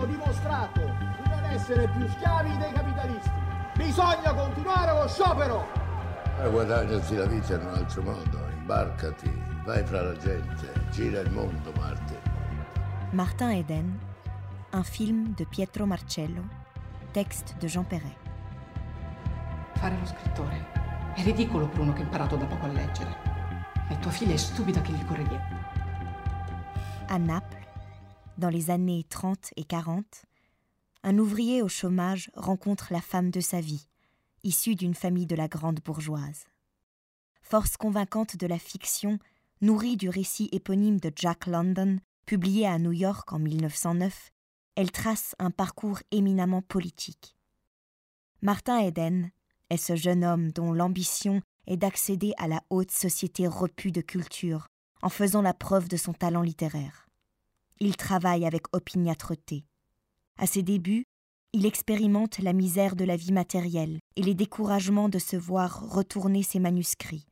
hanno dimostrato di non essere più schiavi dei capitalisti. Bisogna continuare lo sciopero! Ma guadagnati la vita in un altro modo, imbarcati, vai fra la gente, gira il mondo, Martin. Martin Eden, un film de Pietro Marcello, texte de Jean Perret. Fare lo scrittore è ridicolo per uno che ha imparato da poco a leggere. E tua figlia è stupida che gli corre dietro. À Naples, dans les années 30 et 40, un ouvrier au chômage rencontre la femme de sa vie, issue d'une famille de la grande bourgeoise. Force convaincante de la fiction, nourrie du récit éponyme de Jack London, publié à New York en 1909, elle trace un parcours éminemment politique. Martin Eden est ce jeune homme dont l'ambition est d'accéder à la haute société repue de culture en faisant la preuve de son talent littéraire. Il travaille avec opiniâtreté. À ses débuts, il expérimente la misère de la vie matérielle et les découragements de se voir retourner ses manuscrits.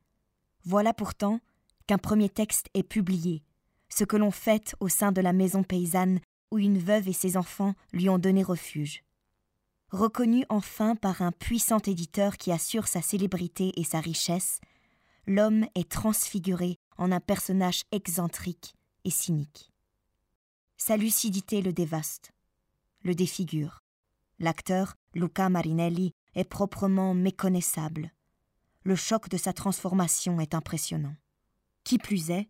Voilà pourtant qu'un premier texte est publié, ce que l'on fête au sein de la maison paysanne où une veuve et ses enfants lui ont donné refuge. Reconnu enfin par un puissant éditeur qui assure sa célébrité et sa richesse, l'homme est transfiguré en un personnage excentrique et cynique. Sa lucidité le dévaste, le défigure. L'acteur, Luca Marinelli, est proprement méconnaissable. Le choc de sa transformation est impressionnant. Qui plus est,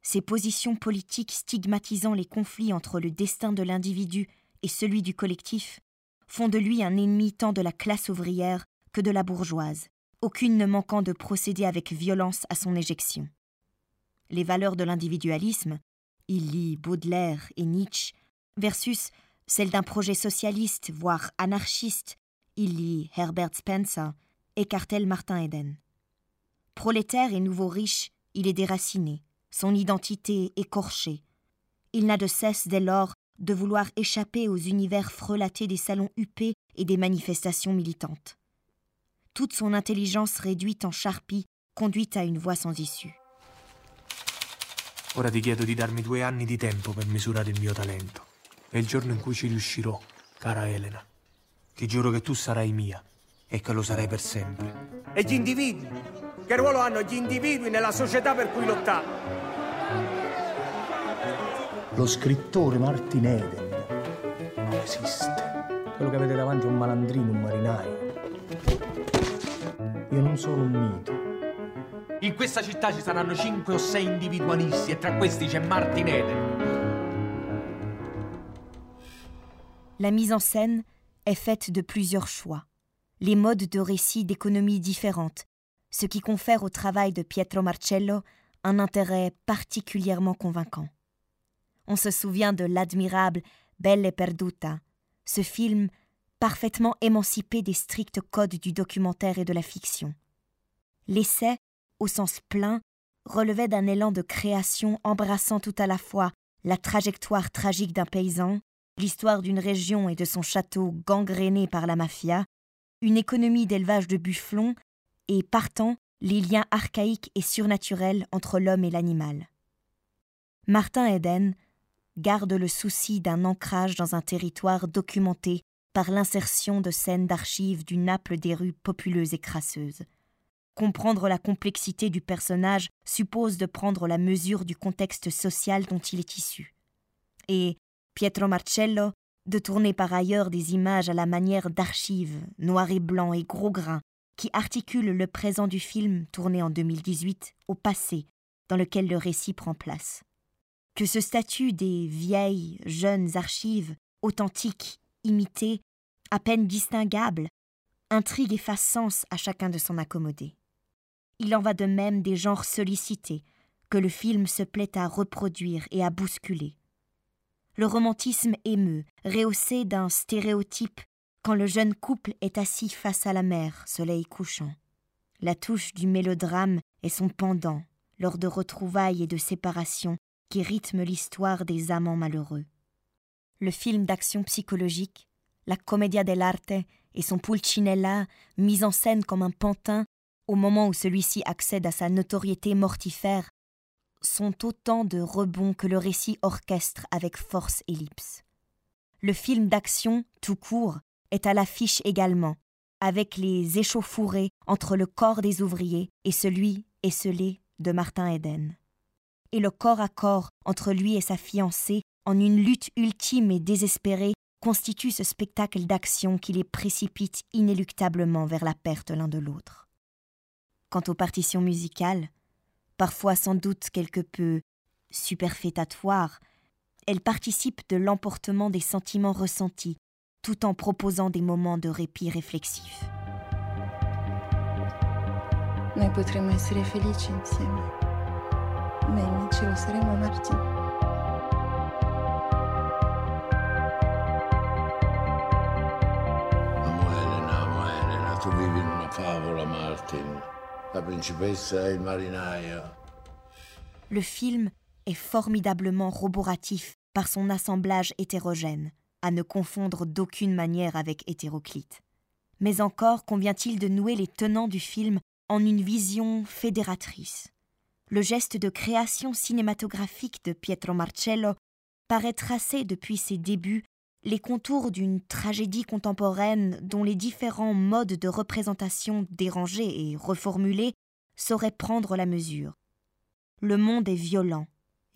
ses positions politiques stigmatisant les conflits entre le destin de l'individu et celui du collectif font de lui un ennemi tant de la classe ouvrière que de la bourgeoise, aucune ne manquant de procéder avec violence à son éjection. Les valeurs de l'individualisme, il lit Baudelaire et Nietzsche, versus celles d'un projet socialiste, voire anarchiste, il lit Herbert Spencer, écartèle Martin Eden. Prolétaire et nouveau riche, il est déraciné, son identité écorchée. Il n'a de cesse dès lors de vouloir échapper aux univers frelatés des salons huppés et des manifestations militantes. Toute son intelligence réduite en charpie conduit à une voie sans issue. Ora ti chiedo di darmi due anni di tempo per misurare il mio talento. E il giorno in cui ci riuscirò, cara Elena, ti giuro che tu sarai mia e che lo sarai per sempre. E gli individui? Che ruolo hanno gli individui nella società per cui lottare? Lo scrittore Martin Eden non esiste. Quello che avete davanti è un malandrino, un marinaio. Io non sono un mito. In questa città ci saranno cinque o sei individualisti e tra questi c'è Martin Eden. La mise en scène est faite de plusieurs choix, les modes de récit d'économie différentes, ce qui confère au travail de Pietro Marcello un intérêt particulièrement convaincant. On se souvient de l'admirable Belle e Perduta, ce film parfaitement émancipé des stricts codes du documentaire et de la fiction. L'essai, au sens plein, relevait d'un élan de création embrassant tout à la fois la trajectoire tragique d'un paysan, l'histoire d'une région et de son château gangréné par la mafia, une économie d'élevage de bufflons et, partant, les liens archaïques et surnaturels entre l'homme et l'animal. Martin Eden garde le souci d'un ancrage dans un territoire documenté par l'insertion de scènes d'archives du Naples des rues populeuses et crasseuses. Comprendre la complexité du personnage suppose de prendre la mesure du contexte social dont il est issu. Et Pietro Marcello de tourner par ailleurs des images à la manière d'archives, noir et blanc et gros grains, qui articulent le présent du film tourné en 2018 au passé, dans lequel le récit prend place. Que ce statut des vieilles, jeunes archives, authentiques, imitées, à peine distinguables, intrigue et fasse sens à chacun de s'en accommoder. Il en va de même des genres sollicités, que le film se plaît à reproduire et à bousculer. Le romantisme émeut, rehaussé d'un stéréotype quand le jeune couple est assis face à la mer, soleil couchant. La touche du mélodrame est son pendant, lors de retrouvailles et de séparations qui rythment l'histoire des amants malheureux. Le film d'action psychologique, la commedia dell'arte et son pulcinella, mis en scène comme un pantin au moment où celui-ci accède à sa notoriété mortifère, sont autant de rebonds que le récit orchestre avec force ellipse. le film d'action tout court est à l'affiche également, avec les échauffourées entre le corps des ouvriers et celui esselé de Martin Eden. Et le corps à corps entre lui et sa fiancée, en une lutte ultime et désespérée, constitue ce spectacle d'action qui les précipite inéluctablement vers la perte l'un de l'autre. Quant aux partitions musicales, parfois sans doute quelque peu superfétatoires, elles participent de l'emportement des sentiments ressentis, tout en proposant des moments de répit réflexif. Noi potremmo essere felici insieme, ma invece lo saremo Martin. Amo Elena, amo Elena, tu vivi in una favola, Martin. La. Le film est formidablement roboratif par son assemblage hétérogène, à ne confondre d'aucune manière avec Hétéroclite. Mais encore convient-il de nouer les tenants du film en une vision fédératrice. Le geste de création cinématographique de Pietro Marcello paraît tracer depuis ses débuts les contours d'une tragédie contemporaine dont les différents modes de représentation dérangés et reformulés sauraient prendre la mesure. Le monde est violent,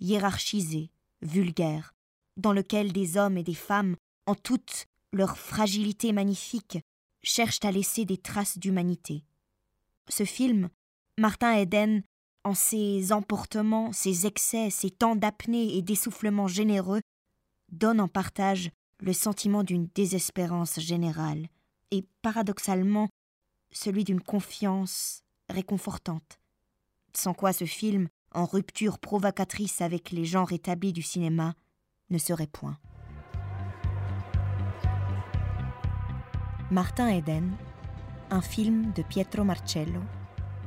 hiérarchisé, vulgaire, dans lequel des hommes et des femmes, en toute leur fragilité magnifique, cherchent à laisser des traces d'humanité. Ce film, Martin Eden, en ses emportements, ses excès, ses temps d'apnée et d'essoufflement généreux, donne en partage le sentiment d'une désespérance générale et, paradoxalement, celui d'une confiance réconfortante. Sans quoi ce film, en rupture provocatrice avec les genres établis du cinéma, ne serait point. Martin Eden, un film de Pietro Marcello,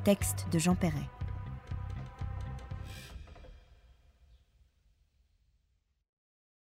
texte de Jean Perret.